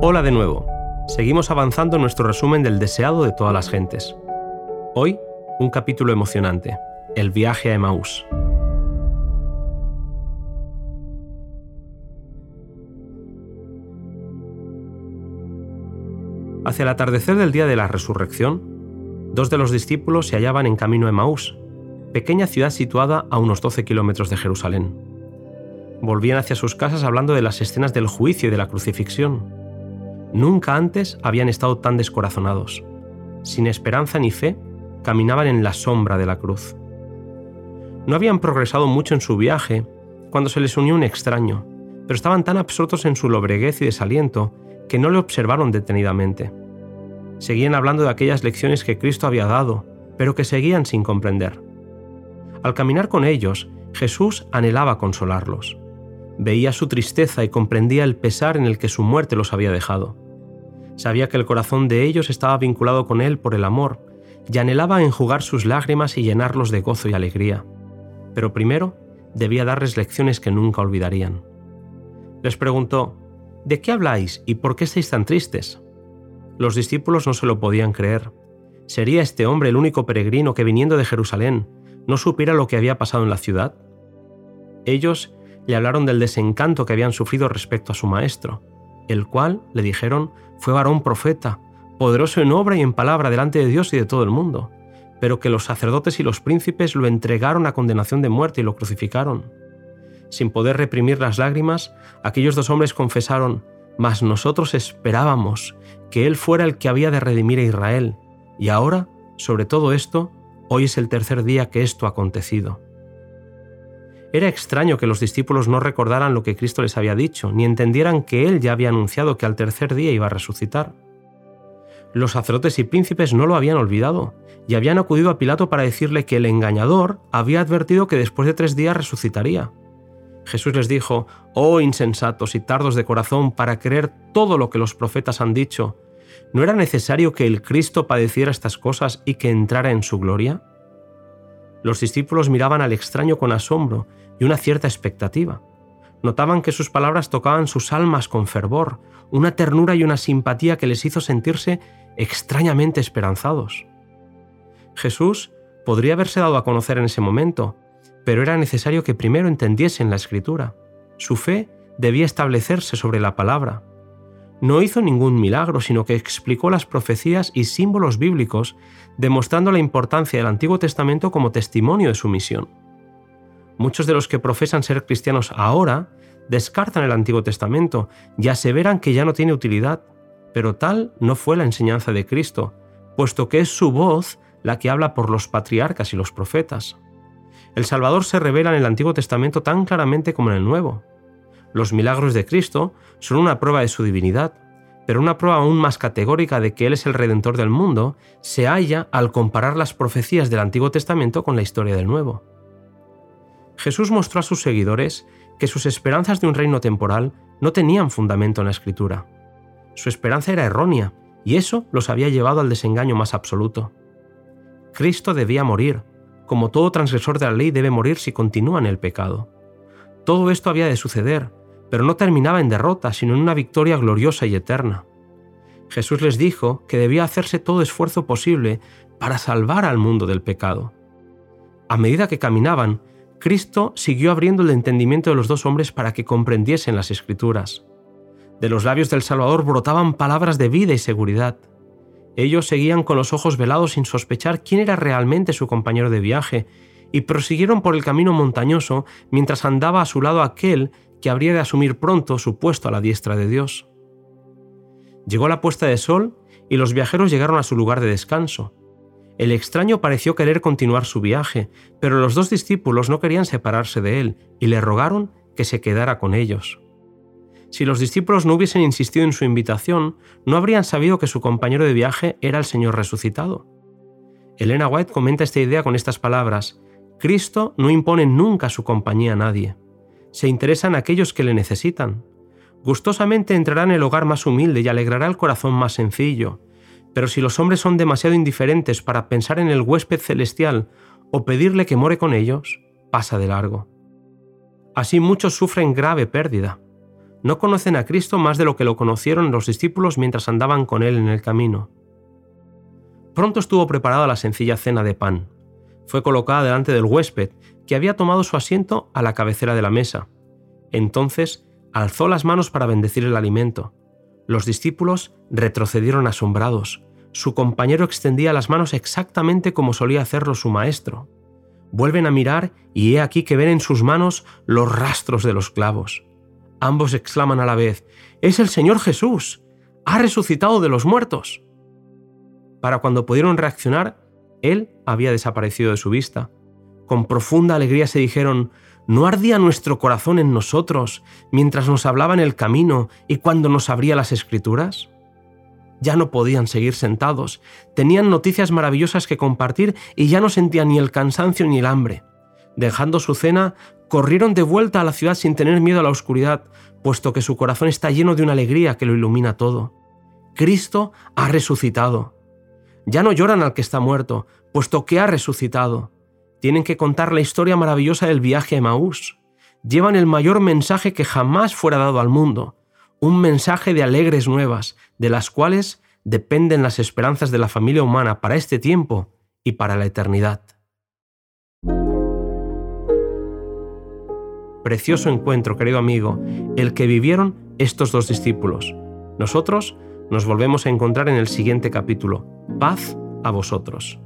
Hola de nuevo. Seguimos avanzando nuestro resumen del deseado de todas las gentes. Hoy, un capítulo emocionante, el viaje a Emaús. Hacia el atardecer del día de la resurrección, dos de los discípulos se hallaban en camino a Emaús, pequeña ciudad situada a unos 12 kilómetros de Jerusalén. Volvían hacia sus casas hablando de las escenas del juicio y de la crucifixión. Nunca antes habían estado tan descorazonados. Sin esperanza ni fe, caminaban en la sombra de la cruz. No habían progresado mucho en su viaje cuando se les unió un extraño, pero estaban tan absortos en su lobreguez y desaliento que no le observaron detenidamente. Seguían hablando de aquellas lecciones que Cristo había dado, pero que seguían sin comprender. Al caminar con ellos, Jesús anhelaba consolarlos. Veía su tristeza y comprendía el pesar en el que su muerte los había dejado. Sabía que el corazón de ellos estaba vinculado con él por el amor, y anhelaba enjugar sus lágrimas y llenarlos de gozo y alegría. Pero primero debía darles lecciones que nunca olvidarían. Les preguntó, ¿De qué habláis y por qué estáis tan tristes? Los discípulos no se lo podían creer. ¿Sería este hombre el único peregrino que viniendo de Jerusalén no supiera lo que había pasado en la ciudad? Ellos le hablaron del desencanto que habían sufrido respecto a su maestro, el cual, le dijeron, fue varón profeta, poderoso en obra y en palabra delante de Dios y de todo el mundo, pero que los sacerdotes y los príncipes lo entregaron a condenación de muerte y lo crucificaron. Sin poder reprimir las lágrimas, aquellos dos hombres confesaron, mas nosotros esperábamos que Él fuera el que había de redimir a Israel, y ahora, sobre todo esto, hoy es el tercer día que esto ha acontecido. Era extraño que los discípulos no recordaran lo que Cristo les había dicho, ni entendieran que Él ya había anunciado que al tercer día iba a resucitar. Los sacerdotes y príncipes no lo habían olvidado, y habían acudido a Pilato para decirle que el engañador había advertido que después de tres días resucitaría. Jesús les dijo, Oh insensatos y tardos de corazón para creer todo lo que los profetas han dicho, ¿no era necesario que el Cristo padeciera estas cosas y que entrara en su gloria? Los discípulos miraban al extraño con asombro y una cierta expectativa. Notaban que sus palabras tocaban sus almas con fervor, una ternura y una simpatía que les hizo sentirse extrañamente esperanzados. Jesús podría haberse dado a conocer en ese momento, pero era necesario que primero entendiesen la escritura. Su fe debía establecerse sobre la palabra. No hizo ningún milagro, sino que explicó las profecías y símbolos bíblicos, demostrando la importancia del Antiguo Testamento como testimonio de su misión. Muchos de los que profesan ser cristianos ahora descartan el Antiguo Testamento y aseveran que ya no tiene utilidad, pero tal no fue la enseñanza de Cristo, puesto que es su voz la que habla por los patriarcas y los profetas. El Salvador se revela en el Antiguo Testamento tan claramente como en el Nuevo. Los milagros de Cristo son una prueba de su divinidad, pero una prueba aún más categórica de que Él es el Redentor del mundo se halla al comparar las profecías del Antiguo Testamento con la historia del Nuevo. Jesús mostró a sus seguidores que sus esperanzas de un reino temporal no tenían fundamento en la Escritura. Su esperanza era errónea, y eso los había llevado al desengaño más absoluto. Cristo debía morir, como todo transgresor de la ley debe morir si continúa en el pecado. Todo esto había de suceder, pero no terminaba en derrota, sino en una victoria gloriosa y eterna. Jesús les dijo que debía hacerse todo esfuerzo posible para salvar al mundo del pecado. A medida que caminaban, Cristo siguió abriendo el entendimiento de los dos hombres para que comprendiesen las escrituras. De los labios del Salvador brotaban palabras de vida y seguridad. Ellos seguían con los ojos velados sin sospechar quién era realmente su compañero de viaje, y prosiguieron por el camino montañoso mientras andaba a su lado aquel que habría de asumir pronto su puesto a la diestra de Dios. Llegó la puesta de sol y los viajeros llegaron a su lugar de descanso. El extraño pareció querer continuar su viaje, pero los dos discípulos no querían separarse de él y le rogaron que se quedara con ellos. Si los discípulos no hubiesen insistido en su invitación, no habrían sabido que su compañero de viaje era el Señor resucitado. Elena White comenta esta idea con estas palabras, Cristo no impone nunca su compañía a nadie. Se interesa en aquellos que le necesitan. Gustosamente entrará en el hogar más humilde y alegrará el corazón más sencillo, pero si los hombres son demasiado indiferentes para pensar en el huésped celestial o pedirle que more con ellos, pasa de largo. Así muchos sufren grave pérdida. no conocen a Cristo más de lo que lo conocieron los discípulos mientras andaban con Él en el camino. Pronto estuvo preparada la sencilla cena de pan. Fue colocada delante del huésped, que había tomado su asiento a la cabecera de la mesa. Entonces alzó las manos para bendecir el alimento. Los discípulos retrocedieron asombrados. Su compañero extendía las manos exactamente como solía hacerlo su maestro. Vuelven a mirar y he aquí que ven en sus manos los rastros de los clavos. Ambos exclaman a la vez, Es el Señor Jesús, ha resucitado de los muertos. Para cuando pudieron reaccionar, Él había desaparecido de su vista. Con profunda alegría se dijeron, ¿no ardía nuestro corazón en nosotros mientras nos hablaba en el camino y cuando nos abría las escrituras? Ya no podían seguir sentados, tenían noticias maravillosas que compartir y ya no sentían ni el cansancio ni el hambre. Dejando su cena, corrieron de vuelta a la ciudad sin tener miedo a la oscuridad, puesto que su corazón está lleno de una alegría que lo ilumina todo. Cristo ha resucitado. Ya no lloran al que está muerto, puesto que ha resucitado. Tienen que contar la historia maravillosa del viaje a Emaús. Llevan el mayor mensaje que jamás fuera dado al mundo, un mensaje de alegres nuevas, de las cuales dependen las esperanzas de la familia humana para este tiempo y para la eternidad. Precioso encuentro, querido amigo, el que vivieron estos dos discípulos. Nosotros nos volvemos a encontrar en el siguiente capítulo. Paz a vosotros.